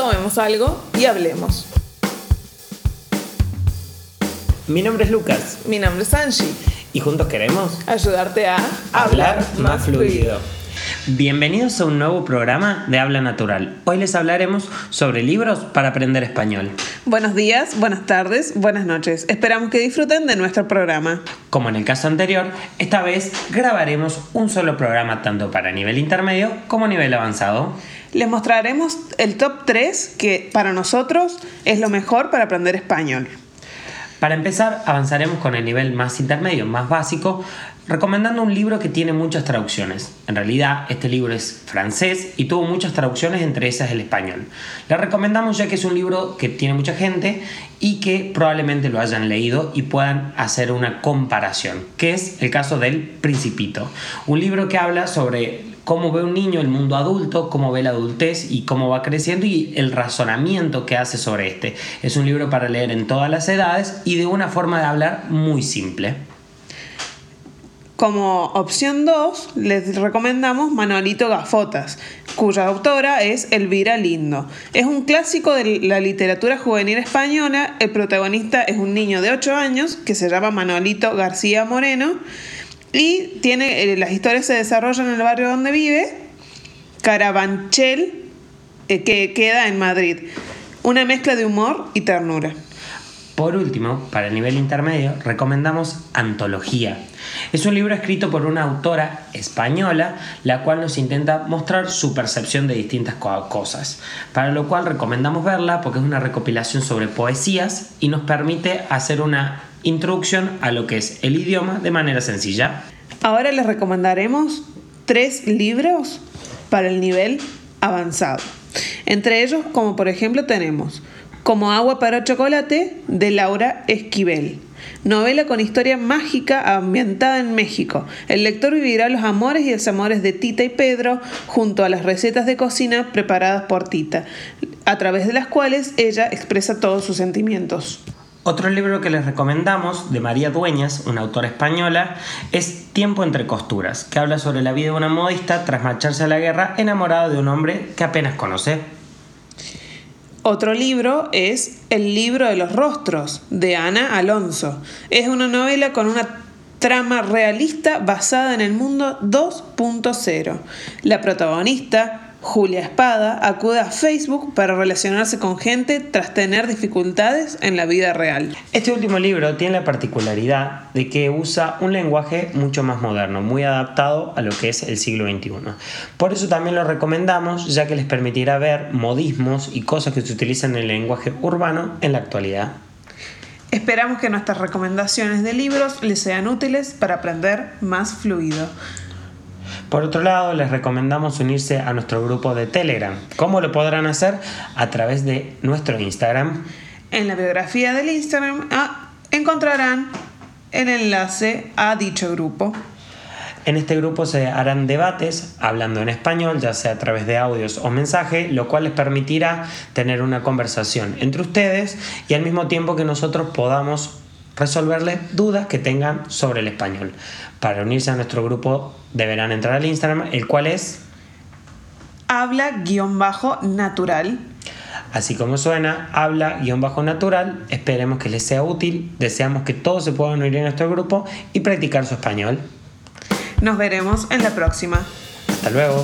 tomemos algo y hablemos. Mi nombre es Lucas Mi nombre es Angie. y juntos queremos Ayudarte a hablar más fluido. Bienvenidos a un nuevo programa de Habla Natural. Hoy les hablaremos sobre libros para aprender español. Buenos días, buenas tardes, buenas noches. Esperamos que disfruten de nuestro programa. Como en el caso anterior, esta vez grabaremos un solo programa tanto para nivel intermedio como nivel avanzado. Les mostraremos el top 3 que para nosotros es lo mejor para aprender español. Para empezar, avanzaremos con el nivel más intermedio, más básico, recomendando un libro que tiene muchas traducciones. En realidad, este libro es francés y tuvo muchas traducciones, entre esas el español. Le recomendamos ya que es un libro que tiene mucha gente y que probablemente lo hayan leído y puedan hacer una comparación, que es el caso del Principito. Un libro que habla sobre cómo ve un niño el mundo adulto, cómo ve la adultez y cómo va creciendo y el razonamiento que hace sobre este. Es un libro para leer en todas las edades y de una forma de hablar muy simple. Como opción 2, les recomendamos Manualito Gafotas, cuya autora es Elvira Lindo. Es un clásico de la literatura juvenil española. El protagonista es un niño de 8 años que se llama Manuelito García Moreno y tiene, eh, las historias se desarrollan en el barrio donde vive, Carabanchel, eh, que queda en Madrid. Una mezcla de humor y ternura. Por último, para el nivel intermedio, recomendamos Antología. Es un libro escrito por una autora española, la cual nos intenta mostrar su percepción de distintas co- cosas, para lo cual recomendamos verla porque es una recopilación sobre poesías y nos permite hacer una introducción a lo que es el idioma de manera sencilla. Ahora les recomendaremos tres libros para el nivel avanzado. Entre ellos, como por ejemplo, tenemos Como agua para chocolate de Laura Esquivel. Novela con historia mágica ambientada en México. El lector vivirá los amores y desamores de Tita y Pedro junto a las recetas de cocina preparadas por Tita, a través de las cuales ella expresa todos sus sentimientos. Otro libro que les recomendamos, de María Dueñas, una autora española, es Tiempo entre costuras, que habla sobre la vida de una modista tras marcharse a la guerra enamorada de un hombre que apenas conoce. Otro libro es El libro de los rostros, de Ana Alonso. Es una novela con una trama realista basada en el mundo 2.0. La protagonista, Julia Espada, acude a Facebook para relacionarse con gente tras tener dificultades en la vida real. Este último libro tiene la particularidad de que usa un lenguaje mucho más moderno, muy adaptado a lo que es el siglo XXI. Por eso también lo recomendamos, ya que les permitirá ver modismos y cosas que se utilizan en el lenguaje urbano en la actualidad. Esperamos que nuestras recomendaciones de libros les sean útiles para aprender más fluido. Por otro lado, les recomendamos unirse a nuestro grupo de Telegram. ¿Cómo lo podrán hacer? A través de nuestro Instagram. En la biografía del Instagram ah, encontrarán el enlace a dicho grupo. En este grupo se harán debates hablando en español, ya sea a través de audios o mensaje, lo cual les permitirá tener una conversación entre ustedes y al mismo tiempo que nosotros podamos resolverles dudas que tengan sobre el español. Para unirse a nuestro grupo deberán entrar al Instagram, el cual es, Habla-natural. así como suena, habla-natural. Esperemos que les sea útil. Deseamos que todos se puedan unir a nuestro grupo y practicar su español. Nos veremos en la próxima. Hasta luego.